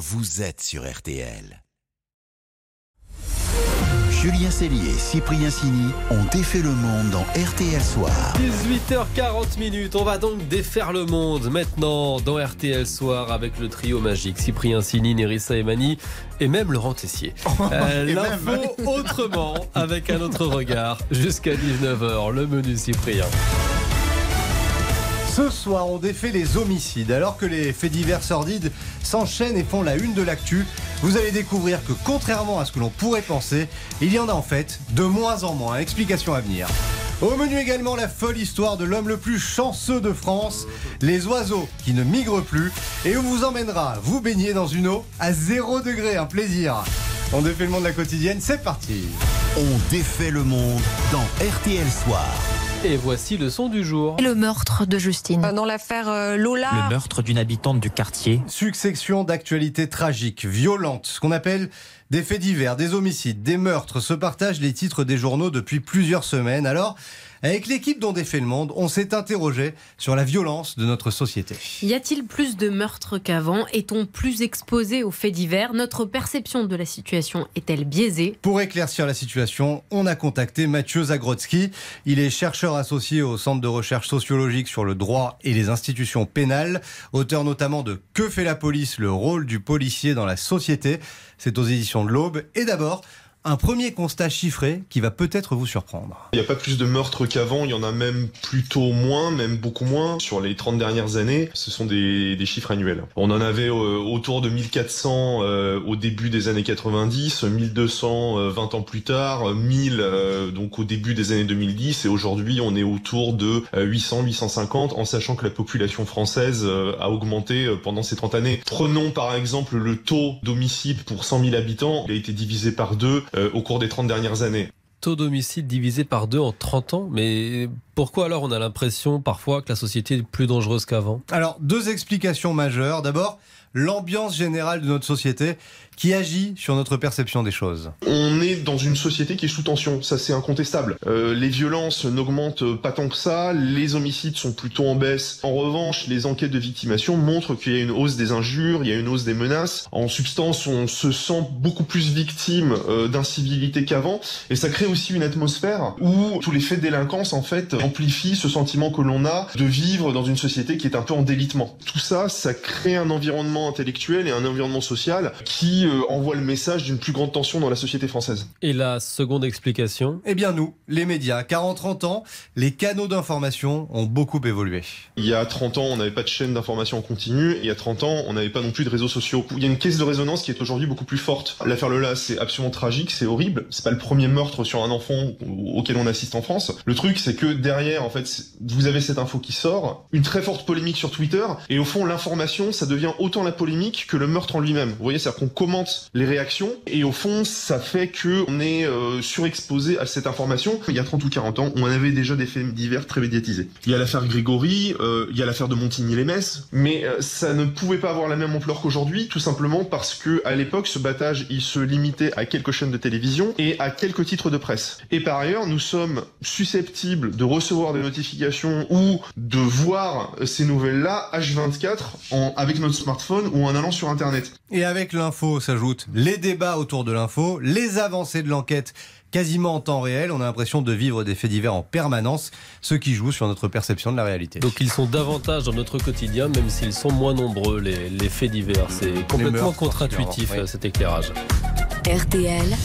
vous êtes sur RTL. Julien Cellier et Cyprien Sini ont défait le monde dans RTL Soir. 18h40 minutes, on va donc défaire le monde maintenant dans RTL Soir avec le trio magique Cyprien Sini, Nerissa Emani et même Laurent Tessier. Euh, L'info autrement avec un autre regard jusqu'à 19h, le menu Cyprien. Ce soir, on défait les homicides. Alors que les faits divers sordides s'enchaînent et font la une de l'actu, vous allez découvrir que contrairement à ce que l'on pourrait penser, il y en a en fait de moins en moins. Explication à venir. Au menu également la folle histoire de l'homme le plus chanceux de France, les oiseaux qui ne migrent plus, et on vous emmènera vous baigner dans une eau à 0 degré, un plaisir. On défait le monde de la quotidienne, c'est parti. On défait le monde dans RTL Soir. Et voici le son du jour. Le meurtre de Justine. Dans l'affaire euh, Lola, Le meurtre d'une habitante du quartier. Succession d'actualités tragiques, violentes, ce qu'on appelle des faits divers, des homicides, des meurtres, se partagent les titres des journaux depuis plusieurs semaines. Alors, avec l'équipe dont défait le monde, on s'est interrogé sur la violence de notre société. Y a-t-il plus de meurtres qu'avant? Est-on plus exposé aux faits divers? Notre perception de la situation est-elle biaisée? Pour éclaircir la situation, on a contacté Mathieu Zagrodzki. Il est chercheur associé au Centre de recherche sociologique sur le droit et les institutions pénales, auteur notamment de Que fait la police Le rôle du policier dans la société. C'est aux éditions de l'Aube. Et d'abord, un premier constat chiffré qui va peut-être vous surprendre. Il n'y a pas plus de meurtres qu'avant, il y en a même plutôt moins, même beaucoup moins. Sur les 30 dernières années, ce sont des, chiffres annuels. On en avait euh, autour de 1400 euh, au début des années 90, 1200 euh, 20 ans plus tard, euh, 1000 euh, donc au début des années 2010 et aujourd'hui on est autour de euh, 800, 850 en sachant que la population française a augmenté pendant ces 30 années. Prenons par exemple le taux d'homicide pour 100 000 habitants, il a été divisé par deux euh, au cours des 30 dernières années. Taux d'homicide divisé par deux en 30 ans. Mais pourquoi alors on a l'impression parfois que la société est plus dangereuse qu'avant? Alors, deux explications majeures. D'abord, l'ambiance générale de notre société qui agit sur notre perception des choses. On est dans une société qui est sous tension, ça c'est incontestable. Euh, les violences n'augmentent pas tant que ça, les homicides sont plutôt en baisse. En revanche, les enquêtes de victimation montrent qu'il y a une hausse des injures, il y a une hausse des menaces. En substance, on se sent beaucoup plus victime euh, d'incivilité qu'avant, et ça crée aussi une atmosphère où tous les faits de délinquance en fait amplifient ce sentiment que l'on a de vivre dans une société qui est un peu en délitement. Tout ça, ça crée un environnement intellectuel et un environnement social qui euh, envoie le message d'une plus grande tension dans la société française. Et la seconde explication? Eh bien nous, les médias, car en 30 ans, les canaux d'information ont beaucoup évolué. Il y a 30 ans, on n'avait pas de chaîne d'information en continu, et il y a 30 ans, on n'avait pas non plus de réseaux sociaux. Il y a une caisse de résonance qui est aujourd'hui beaucoup plus forte. L'affaire Lola, c'est absolument tragique, c'est horrible. C'est pas le premier meurtre sur un enfant auquel on assiste en France. Le truc, c'est que derrière, en fait, vous avez cette info qui sort, une très forte polémique sur Twitter, et au fond, l'information, ça devient autant la polémique que le meurtre en lui-même. Vous voyez, c'est-à-dire qu'on commente les réactions, et au fond, ça fait que on est euh, surexposé à cette information. Il y a 30 ou 40 ans, on avait déjà des faits divers très médiatisés. Il y a l'affaire Grégory, euh, il y a l'affaire de Montigny-les-Metz, mais euh, ça ne pouvait pas avoir la même ampleur qu'aujourd'hui, tout simplement parce que à l'époque, ce battage, il se limitait à quelques chaînes de télévision et à quelques titres de presse. Et par ailleurs, nous sommes susceptibles de recevoir des notifications ou de voir ces nouvelles-là H24 en, avec notre smartphone ou en allant sur Internet. Et avec l'info s'ajoutent les débats autour de l'info, les avancées de l'enquête quasiment en temps réel. On a l'impression de vivre des faits divers en permanence, ce qui joue sur notre perception de la réalité. Donc ils sont davantage dans notre quotidien, même s'ils sont moins nombreux, les, les faits divers. C'est complètement contre-intuitif oui. cet éclairage. RTL,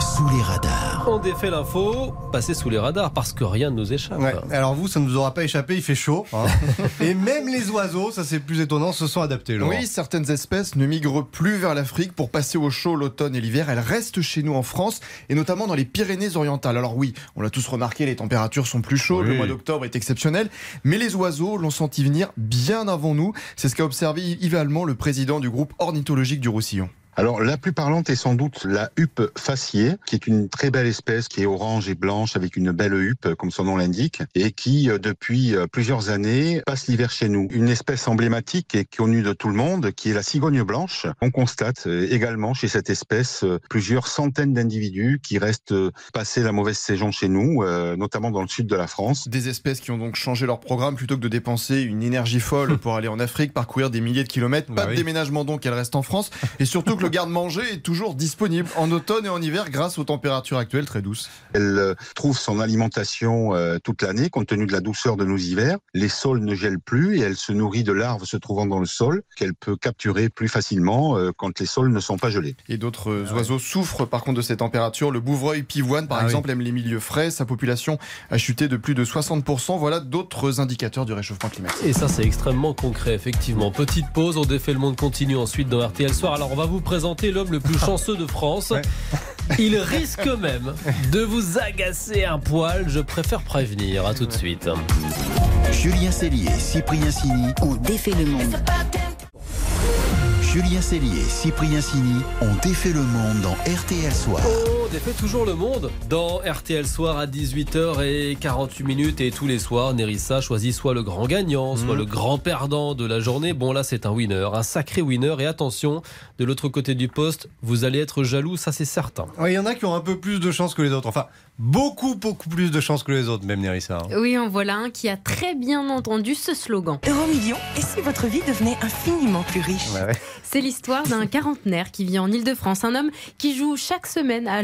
Sous les radars. On défait l'info, passer sous les radars parce que rien ne nous échappe. Ouais. Alors vous, ça ne nous aura pas échappé, il fait chaud. hein. Et même les oiseaux, ça c'est plus étonnant, se sont adaptés. Laurent. Oui, certaines espèces ne migrent plus vers l'Afrique pour passer au chaud l'automne et l'hiver. Elles restent chez nous en France et notamment dans les Pyrénées-Orientales. Alors oui, on l'a tous remarqué, les températures sont plus chaudes, Oui. le mois d'octobre est exceptionnel, mais les oiseaux l'ont senti venir bien avant nous. C'est ce qu'a observé Yves Allemand, le président du groupe ornithologique du Roussillon. Alors, la plus parlante est sans doute la huppe faciée, qui est une très belle espèce, qui est orange et blanche, avec une belle huppe, comme son nom l'indique, et qui, euh, depuis euh, plusieurs années, passe l'hiver chez nous. Une espèce emblématique et connue de tout le monde, qui est la cigogne blanche. On constate euh, également chez cette espèce plusieurs centaines d'individus qui restent passer la mauvaise saison chez nous, notamment dans le sud de la France. Des espèces qui ont donc changé leur programme plutôt que de dépenser une énergie folle pour aller en Afrique, parcourir des milliers de kilomètres. Pas Bah de oui. déménagement donc, elles restent en France. Et surtout que le garde-manger est toujours disponible en automne et en hiver grâce aux températures actuelles très douces. Elle euh, trouve son alimentation euh, toute l'année, compte tenu de la douceur de nos hivers. Les sols ne gèlent plus et elle se nourrit de larves se trouvant dans le sol, qu'elle peut capturer plus facilement euh, quand les sols ne sont pas gelés. Et d'autres euh, oiseaux souffrent par contre de ces températures. Le bouvreuil pivoine, par Ah exemple, aime les milieux frais. Sa population a chuté de plus de 60%. Voilà d'autres indicateurs du réchauffement climatique. Et ça, c'est extrêmement concret, effectivement. Petite pause, on défait le monde continue ensuite dans RTL Soir. Alors, on va vous présenter l'homme le plus chanceux de France. Ouais. Il risque même de vous agacer un poil. Je préfère prévenir. À tout de suite. Julien Cellier, Cyprien Sini. On défait le monde. Julien Cellier, Cyprien Sini ont défait le monde dans RTL Soir. Toujours le monde dans RTL Soir à 18h48 minutes et tous les soirs, Nerissa choisit soit le grand gagnant, soit le grand perdant de la journée. Bon là c'est un winner, un sacré winner et attention, de l'autre côté du poste, vous allez être jaloux, ça c'est certain. Ouais, Il y en a qui ont un peu plus de chance que les autres. Enfin, beaucoup, beaucoup plus de chance que les autres, même Nerissa. hein. Oui, en voilà un qui a très bien entendu ce slogan. Euromillion, et si votre vie devenait infiniment plus riche Ouais, ouais. C'est l'histoire d'un quarantenaire qui vit en Ile-de-France, un homme qui joue chaque semaine à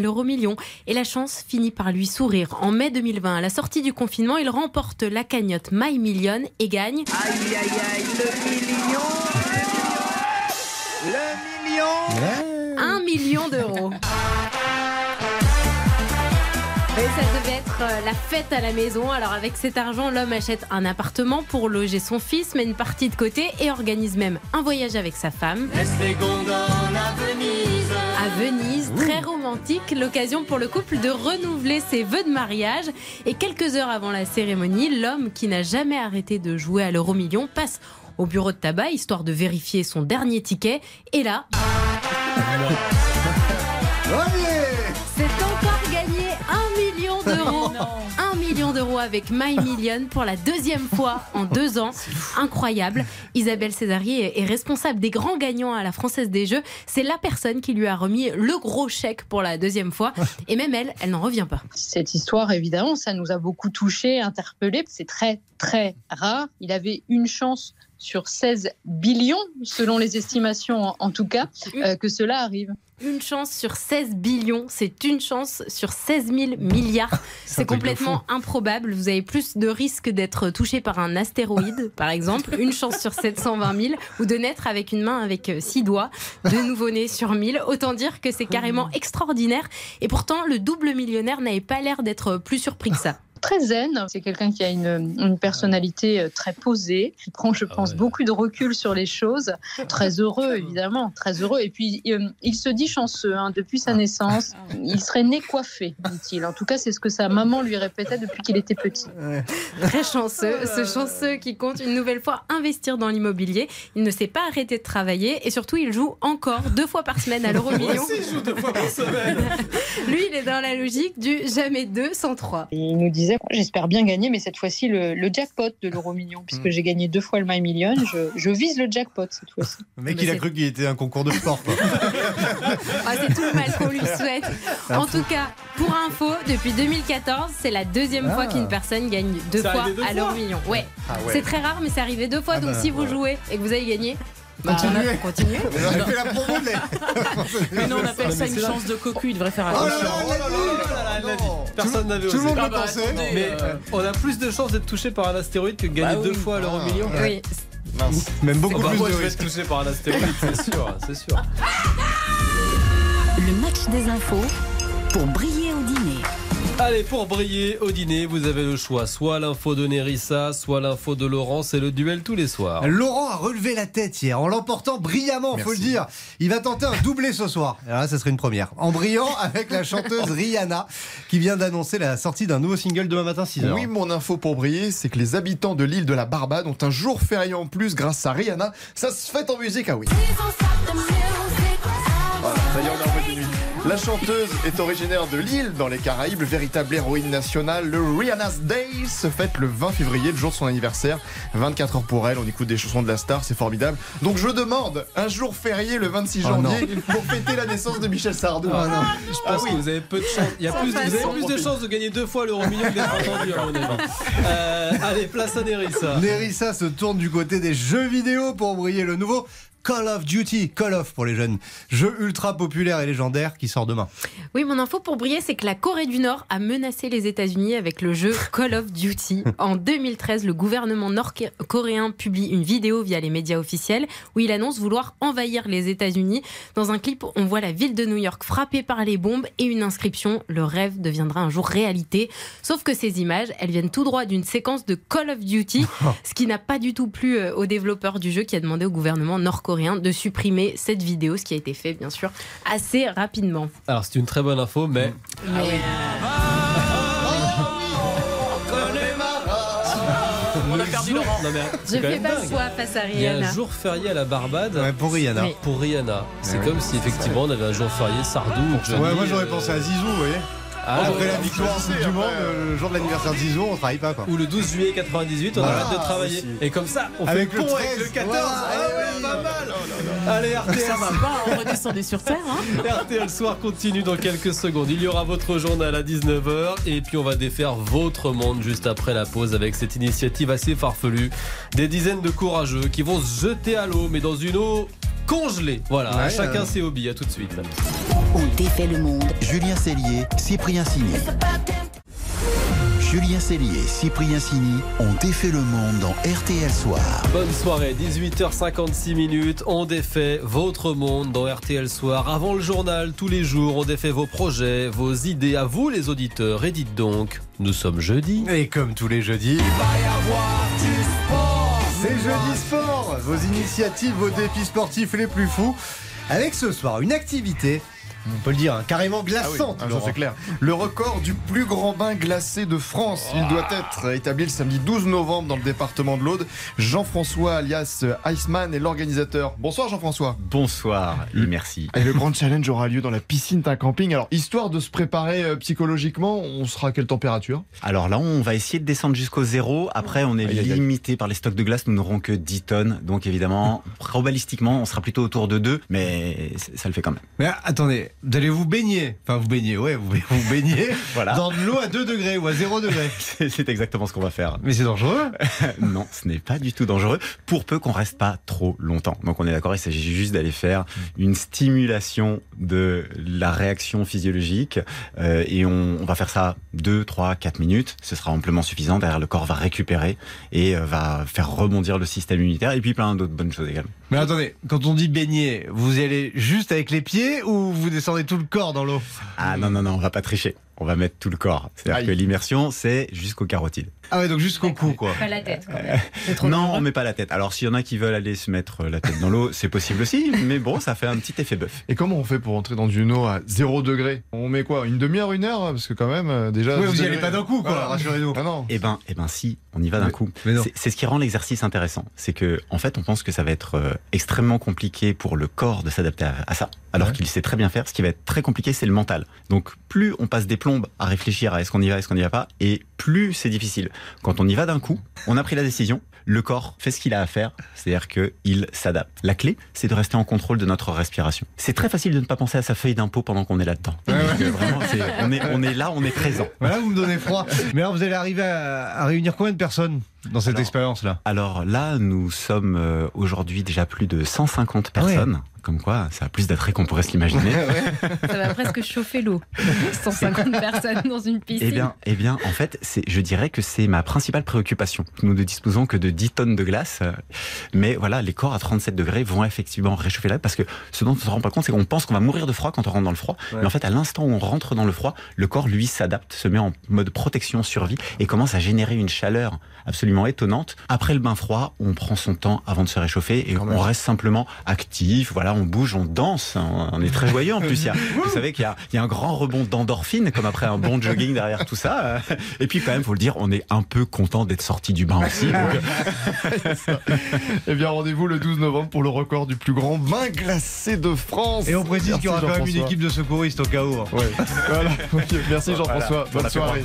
et la chance finit par lui sourire. En mai 2020, à la sortie du confinement, il remporte la cagnotte My Million et gagne Aïe, aïe, aïe, le million Le million un million d'euros. Et ça devait être euh, la fête à la maison. Alors avec cet argent, l'homme achète un appartement pour loger son fils, met une partie de côté et organise même un voyage avec sa femme. À Venise, très romantique, l'occasion pour le couple de renouveler ses vœux de mariage. Et quelques heures avant la cérémonie, l'homme qui n'a jamais arrêté de jouer à l'euro million passe au bureau de tabac histoire de vérifier son dernier ticket. Et là, c'est encore avec My Million pour la deuxième fois en deux ans. Incroyable. Isabelle Césarier est- est responsable des grands gagnants à la Française des Jeux. C'est la personne qui lui a remis le gros chèque pour la deuxième fois. Et même elle, elle n'en revient pas. Cette histoire, évidemment, ça nous a beaucoup touchés, interpellés. C'est très, très rare. Il avait une chance sur 16 billions, selon les estimations en, tout cas, euh, que cela arrive. Une chance sur 16 billions, c'est une chance sur 16 000 milliards. C'est complètement improbable. Vous avez plus de risques d'être touché par un astéroïde, par exemple, une chance sur 720 000, ou de naître avec une main avec euh, six doigts, de nouveau-né sur 1000. Autant dire que c'est carrément extraordinaire. Et pourtant, le double millionnaire n'avait pas l'air d'être plus surpris que ça. Très zen, c'est quelqu'un qui a une, une personnalité euh, très posée, qui prend, je pense, beaucoup de recul sur les choses. Très heureux, évidemment, très heureux. Et puis, euh, il se dit chanceux hein, depuis sa naissance. Il serait né coiffé, dit-il. En tout cas, c'est ce que sa maman lui répétait depuis qu'il était petit. Très chanceux, ce chanceux qui compte une nouvelle fois investir dans l'immobilier. Il ne s'est pas arrêté de travailler et surtout il joue encore deux fois par semaine à l'euro million. Lui, il est dans la logique du jamais deux sans trois. Il nous j'espère bien gagner, mais cette fois-ci le, le jackpot de l'euro million, puisque j'ai gagné deux fois le My Million, je, je vise le jackpot cette fois-ci. Le mec, Mais il a cru qu'il était un concours de sport. Ah, c'est tout le mal qu'on lui souhaite. En tout cas, pour info, depuis 2014, c'est la deuxième fois Ah. qu'une personne gagne deux fois deux à l'euro million. Ouais. Ah ouais. C'est très rare, mais c'est arrivé deux fois. Ah donc bah, si vous ouais. jouez et que vous avez gagné, bah, Continuez. continuez. Vous avez fait la promo de les- Mais non, on appelle ça une chance de cocu, il devrait faire Oh là attention. là, Oh là là là là là, l'a. Personne n'avait Tout le osé. monde Ah le bah, attendez, Mais euh, euh, on a plus de chances d'être touché par un astéroïde que de gagner Bah deux fois l'euro million. Oui, Mince. Même beaucoup Oh plus de je vais être touché par un astéroïde, c'est sûr, c'est sûr. Le match des infos pour briller au. Allez, pour briller au dîner, vous avez le choix. Soit l'info de Nerissa, soit l'info de Laurent. C'est le duel tous les soirs. Laurent a relevé la tête hier en l'emportant brillamment, faut le dire. Il va tenter un doublé ce soir. Alors là, ça serait une première. En brillant avec la chanteuse Rihanna qui vient d'annoncer la sortie d'un nouveau single demain matin 6h. Oui, mon info pour briller, c'est que les habitants de l'île de la Barbade ont un jour férié en plus grâce à Rihanna. Ça se fête en musique, ah oui. La chanteuse est originaire de Lille, dans les Caraïbes, véritable héroïne nationale. Le Rihanna's Day se fête le 20 février, le jour de son anniversaire. 24 heures pour elle, on écoute des chansons de la star, c'est formidable. Donc je demande un jour férié le 26 Oh janvier pour fêter la naissance de Michel Sardou. Ah non, je Ah pense oui. que vous avez peu de chance. Il y a Sans plus, vous avez plus de chances de gagner deux fois l'euro million que d'être entendu. Euh, allez, place à Nerissa. Nerissa se tourne du côté des jeux vidéo pour briller le nouveau Call of Duty, Call of pour les jeunes. Jeu ultra populaire et légendaire qui sort demain. Oui, mon info pour briller, c'est que la Corée du Nord a menacé les États-Unis avec le jeu Call of Duty. En 2013, le gouvernement nord-coréen publie une vidéo via les médias officiels où il annonce vouloir envahir les États-Unis. Dans un clip, on voit la ville de New York frappée par les bombes et une inscription Le rêve deviendra un jour réalité. Sauf que ces images, elles viennent tout droit d'une séquence de Call of Duty, ce qui n'a pas du tout plu euh, aux développeurs du jeu qui a demandé au gouvernement nord-coréen de supprimer cette vidéo, ce qui a été fait, bien sûr, assez rapidement. Alors, c'est une très bonne info, mais. On a perdu Laurent. Non, mais Je c'est quand fais pas dingue. face à Il y a un Rihanna. jour férié à la Barbade. Ouais, pour Rihanna. Oui. Pour Rihanna. C'est Ouais. comme si effectivement on avait un jour férié Sardou ou Johnny. Ouais, moi j'aurais euh, pensé à Zizou, vous voyez. Ah, Après ouais. la victoire du Monde, euh, le jour de l'anniversaire de Zizou, on travaille pas quoi. Ou le 12 juillet 98, on Voilà, arrête de travailler. aussi. Et comme ça, on Avec fait le pont avec 13. le 14. Voilà, Ah ouais, oui. pas mal. Allez, RTL. Ça va pas, on redescendait sur terre. Hein RTL Soir continue dans quelques secondes. Il y aura votre journal à 19h et puis on va défaire votre monde juste après la pause avec cette initiative assez farfelue. Des dizaines de courageux qui vont se jeter à l'eau mais dans une eau congelée. Voilà, Ouais, chacun euh. ses hobbies. À tout de suite. On défait le monde. Julien Cellier, Cyprien Signy. Julien Cellier, Cyprien Signy ont défait le monde dans RTL Soir. Bonne soirée, 18h56 minutes. On défait votre monde dans RTL Soir. Avant le journal, tous les jours, on défait vos projets, vos idées à vous, les auditeurs. Et dites donc, nous sommes jeudi. Et comme tous les jeudis. C'est jeudi sport Vos initiatives, vos défis sportifs les plus fous. Avec ce soir une activité, on peut le dire, hein, carrément Ah glaçante. ah, c'est clair. Le record du plus grand bain glacé de France. Il doit être établi le samedi 12 novembre dans le département de l'Aude. Jean-François alias Iceman est l'organisateur. Bonsoir Jean-François. Bonsoir et merci. Et le grand challenge aura lieu dans la piscine d'un camping. Alors, histoire de se préparer euh, psychologiquement, on sera à quelle température? Alors là, on va essayer de descendre jusqu'au zéro. Après, on est limité par les stocks de glace. Nous n'aurons que 10 tonnes. Donc évidemment, probabilistiquement, on sera plutôt autour de 2. Mais ça le fait quand même. Mais attendez, allez vous baigner. Enfin, vous baignez, ouais, vous, vous baignez Voilà. dans de l'eau à 2 degrés ou à 0 degré. C'est exactement ce qu'on va faire. Mais c'est dangereux. non, ce n'est pas du tout dangereux, pour peu qu'on reste pas trop longtemps. Donc on est d'accord, il s'agit juste d'aller faire une stimulation de la réaction physiologique, euh, et on, on va faire ça 2, 3, 4 minutes. Ce sera amplement suffisant. Derrière, le corps va récupérer et euh, va faire rebondir le système immunitaire, et puis plein d'autres bonnes choses également. Mais attendez, quand on dit baigner, vous y allez juste avec les pieds ou vous descendez tout le corps dans l'eau Ah non, non, non, on va pas tricher. On va mettre tout le corps. C'est-à-dire Aïe. que l'immersion, c'est jusqu'au carotide. Ah ouais, donc jusqu'au cou, quoi. Pas la tête, quand même. Trop Non, dangereux. on met pas la tête. Alors, s'il y en a qui veulent aller se mettre la tête dans l'eau, c'est possible aussi, mais bon, ça fait un petit effet bœuf. Et comment on fait pour entrer dans une eau à 0 degré? On met quoi Une demi-heure, une heure Parce que quand même, euh, déjà... Ouais, vous 10 y allez pas d'un coup, quoi, Voilà. rassurez-nous. Ah non. Eh ben, eh ben, si, on y va d'un Mais- coup. mais non. C'est- C'est ce qui rend l'exercice intéressant. C'est que, en fait, on pense que ça va être euh, extrêmement compliqué pour le corps de s'adapter à, à ça, alors Ouais. qu'il sait très bien faire. Ce qui va être très compliqué, c'est le mental. Donc, plus on passe des à réfléchir à est-ce qu'on y va, est-ce qu'on n'y va pas, et plus c'est difficile. Quand on y va d'un coup, on a pris la décision. Le corps fait ce qu'il a à faire, c'est-à-dire qu'il s'adapte. La clé, c'est de rester en contrôle de notre respiration. C'est très facile de ne pas penser à sa feuille d'impôt pendant qu'on est là-dedans. Vraiment, on, est, on est là, on est présent. Voilà, vous me donnez froid. Mais alors, vous allez arriver à, à réunir combien de personnes? Dans cette Alors, expérience-là Alors là, nous sommes euh, aujourd'hui déjà plus de 150 Ah ouais. personnes. Comme quoi, ça a plus d'attrait qu'on pourrait se l'imaginer. Ça va presque chauffer l'eau. 150 personnes dans une piscine. Eh bien, eh bien, en fait, je dirais que c'est ma principale préoccupation. Nous ne disposons que de 10 tonnes de glace, euh, mais voilà, les corps à 37 degrés vont effectivement réchauffer là, parce que ce dont on ne se rend pas compte, c'est qu'on pense qu'on va mourir de froid quand on rentre dans le froid, Ouais. mais en fait, à l'instant où on rentre dans le froid, le corps lui s'adapte, se met en mode protection, survie, et commence à générer une chaleur absolument absolument étonnante. Après le bain froid, on prend son temps avant de se réchauffer et on reste simplement actif. Voilà, on bouge, on danse, on est très joyeux en plus. Il y a- vous savez qu'il y a, il y a un grand rebond d'endorphine comme après un bon jogging derrière tout ça. Et puis quand même, faut le dire, on est un peu content d'être sorti du bain aussi. donc, Eh bien, rendez-vous le 12 novembre pour le record du plus grand vin glacé de France. Et on précise qu'il y aura quand même une équipe de secouristes au cas où. hein. Ouais. Voilà. Merci Jean-François. Voilà. Bonne soirée.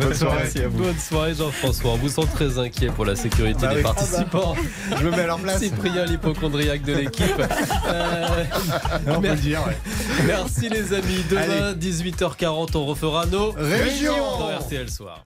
Bonne soirée. Bonne soirée Jean-François. On vous sent très inquiet pour la sécurité Bah des oui. participants. Je me mets à leur place. Cyprien, l'hypochondriaque de l'équipe. Euh, On peut mer- le dire, ouais. Merci les amis. Demain, 18h40, on refera nos Régions. dans RTL Soir.